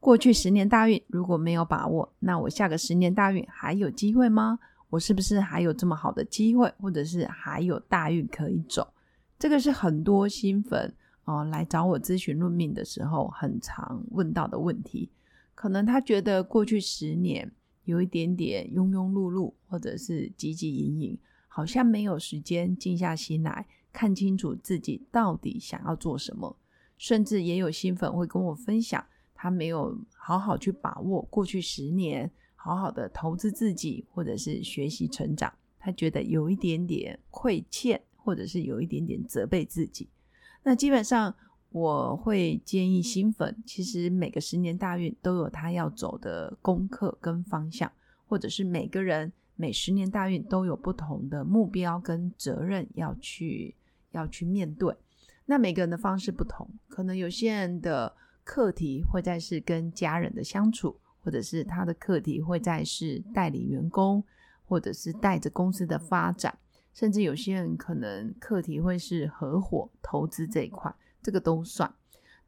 过去十年大运如果没有把握，那我下个十年大运还有机会吗？我是不是还有这么好的机会，或者是还有大运可以走？这个是很多新粉哦来找我咨询论命的时候很常问到的问题。可能他觉得过去十年有一点点庸庸碌碌，或者是汲汲营营，好像没有时间静下心来看清楚自己到底想要做什么。甚至也有新粉会跟我分享。他没有好好去把握过去十年，好好的投资自己，或者是学习成长，他觉得有一点点亏欠，或者是有一点点责备自己。那基本上我会建议新粉，其实每个十年大运都有他要走的功课跟方向，或者是每个人每十年大运都有不同的目标跟责任要去要去面对。那每个人的方式不同，可能有些人的。课题会在是跟家人的相处，或者是他的课题会在是代理员工，或者是带着公司的发展，甚至有些人可能课题会是合伙投资这一块，这个都算。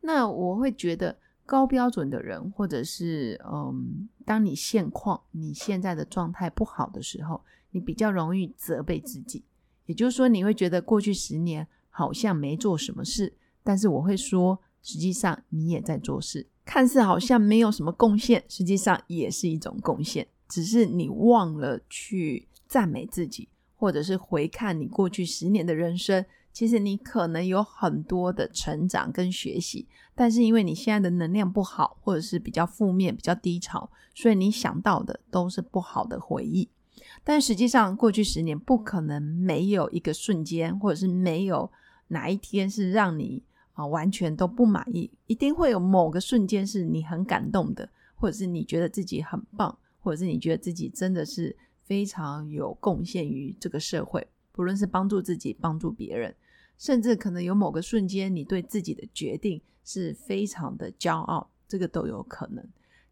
那我会觉得高标准的人，或者是嗯，当你现况你现在的状态不好的时候，你比较容易责备自己，也就是说你会觉得过去十年好像没做什么事，但是我会说。实际上你也在做事，看似好像没有什么贡献，实际上也是一种贡献。只是你忘了去赞美自己，或者是回看你过去十年的人生，其实你可能有很多的成长跟学习。但是因为你现在的能量不好，或者是比较负面、比较低潮，所以你想到的都是不好的回忆。但实际上过去十年不可能没有一个瞬间，或者是没有哪一天是让你。啊，完全都不满意，一定会有某个瞬间是你很感动的，或者是你觉得自己很棒，或者是你觉得自己真的是非常有贡献于这个社会，不论是帮助自己、帮助别人，甚至可能有某个瞬间你对自己的决定是非常的骄傲，这个都有可能。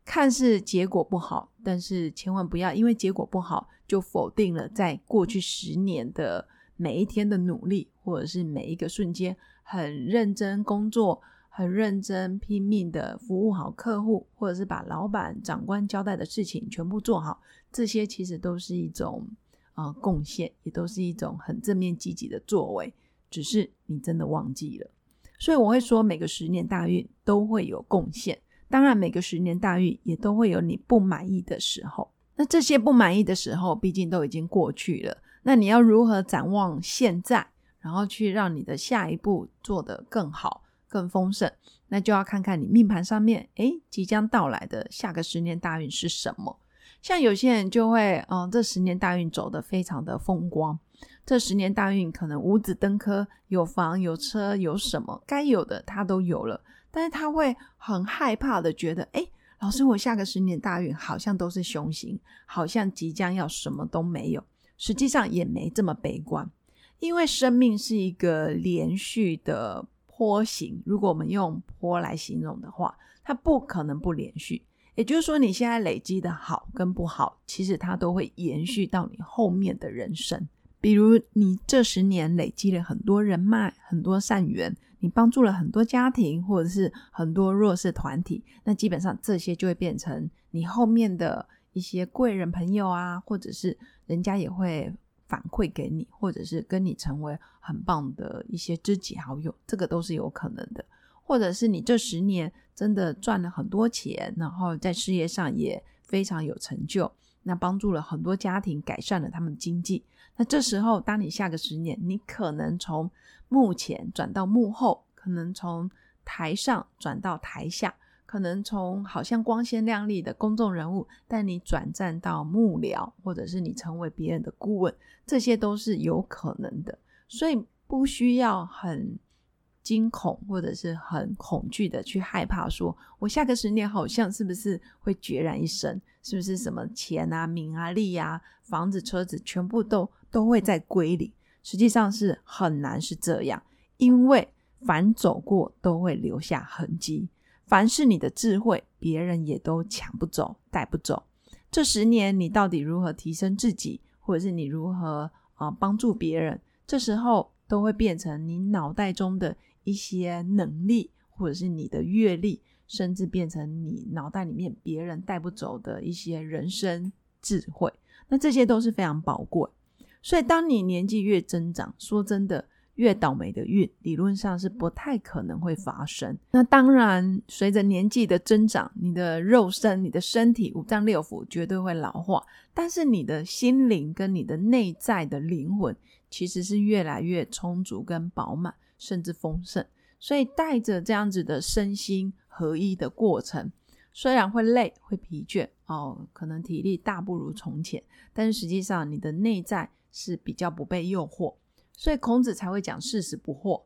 看似结果不好，但是千万不要因为结果不好就否定了在过去十年的每一天的努力，或者是每一个瞬间。很认真工作，很认真拼命的服务好客户，或者是把老板、长官交代的事情全部做好，这些其实都是一种呃贡献，也都是一种很正面积极的作为。只是你真的忘记了，所以我会说，每个十年大运都会有贡献，当然每个十年大运也都会有你不满意的时候。那这些不满意的时候，毕竟都已经过去了。那你要如何展望现在？然后去让你的下一步做得更好、更丰盛，那就要看看你命盘上面，哎，即将到来的下个十年大运是什么。像有些人就会，嗯，这十年大运走得非常的风光，这十年大运可能五子登科，有房有车有什么该有的他都有了，但是他会很害怕的觉得，哎，老师，我下个十年大运好像都是凶星，好像即将要什么都没有，实际上也没这么悲观。因为生命是一个连续的坡形，如果我们用坡来形容的话，它不可能不连续。也就是说，你现在累积的好跟不好，其实它都会延续到你后面的人生。比如，你这十年累积了很多人脉、很多善缘，你帮助了很多家庭或者是很多弱势团体，那基本上这些就会变成你后面的一些贵人朋友啊，或者是人家也会。反馈给你，或者是跟你成为很棒的一些知己好友，这个都是有可能的。或者是你这十年真的赚了很多钱，然后在事业上也非常有成就，那帮助了很多家庭，改善了他们经济。那这时候，当你下个十年，你可能从幕前转到幕后，可能从台上转到台下。可能从好像光鲜亮丽的公众人物，但你转战到幕僚，或者是你成为别人的顾问，这些都是有可能的。所以不需要很惊恐或者是很恐惧的去害怕，说我下个十年好像是不是会孑然一身？是不是什么钱啊、名啊、利啊、房子、车子全部都都会在归零？实际上是很难是这样，因为凡走过都会留下痕迹，凡是你的智慧，别人也都抢不走、带不走。这十年你到底如何提升自己，或者是你如何啊帮助别人？这时候都会变成你脑袋中的一些能力，或者是你的阅历，甚至变成你脑袋里面别人带不走的一些人生智慧。那这些都是非常宝贵。所以，当你年纪越增长，说真的，越倒霉的运，理论上是不太可能会发生。那当然，随着年纪的增长，你的肉身、你的身体、五脏六腑绝对会老化，但是你的心灵跟你的内在的灵魂，其实是越来越充足跟饱满，甚至丰盛。所以，带着这样子的身心合一的过程，虽然会累、会疲倦哦，可能体力大不如从前，但是实际上你的内在。是比较不被诱惑，所以孔子才会讲四十不惑。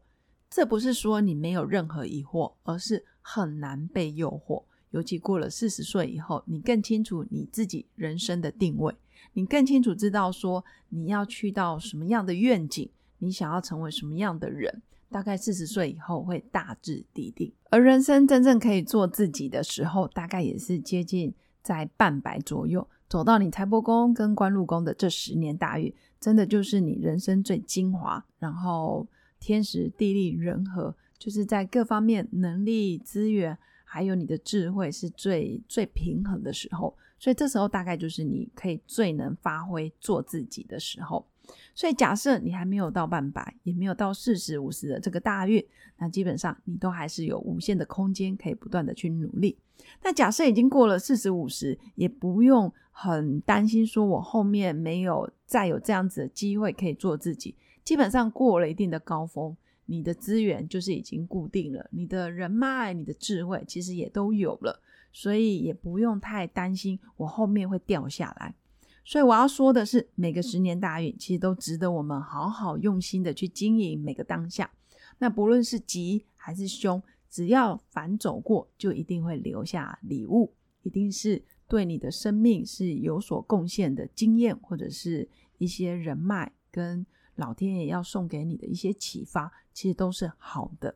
这不是说你没有任何疑惑，而是很难被诱惑。尤其过了四十岁以后，你更清楚你自己人生的定位，你更清楚知道说你要去到什么样的愿景，你想要成为什么样的人。大概四十岁以后会大致地定，而人生真正可以做自己的时候，大概也是接近在半百左右。走到你财帛宫跟官禄宫的这十年大运，真的就是你人生最精华，然后天时地利人和，就是在各方面能力资源，还有你的智慧是最最平衡的时候，所以这时候大概就是你可以最能发挥做自己的时候。所以假设你还没有到半百，也没有到四十五十的这个大运，那基本上你都还是有无限的空间可以不断的去努力。那假设已经过了四十五十，也不用很担心，说我后面没有再有这样子的机会可以做自己。基本上过了一定的高峰，你的资源就是已经固定了，你的人脉、你的智慧其实也都有了，所以也不用太担心我后面会掉下来。所以我要说的是，每个十年大运其实都值得我们好好用心的去经营每个当下。那不论是吉还是凶。只要反走过，就一定会留下礼物，一定是对你的生命是有所贡献的经验，或者是一些人脉，跟老天爷要送给你的一些启发，其实都是好的。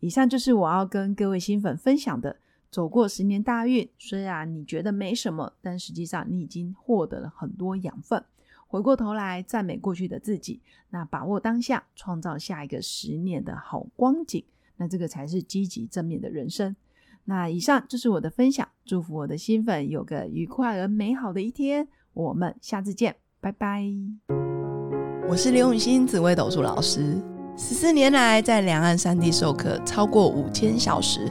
以上就是我要跟各位新粉分享的。走过十年大运，虽然你觉得没什么，但实际上你已经获得了很多养分。回过头来赞美过去的自己，那把握当下，创造下一个十年的好光景。那这个才是积极正面的人生。那以上就是我的分享，祝福我的新粉有个愉快而美好的一天。我们下次见，拜拜。我是刘永新紫微斗数老师，十四年来在两岸三地授课超过五千小时，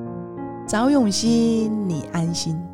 找永熙，你安心。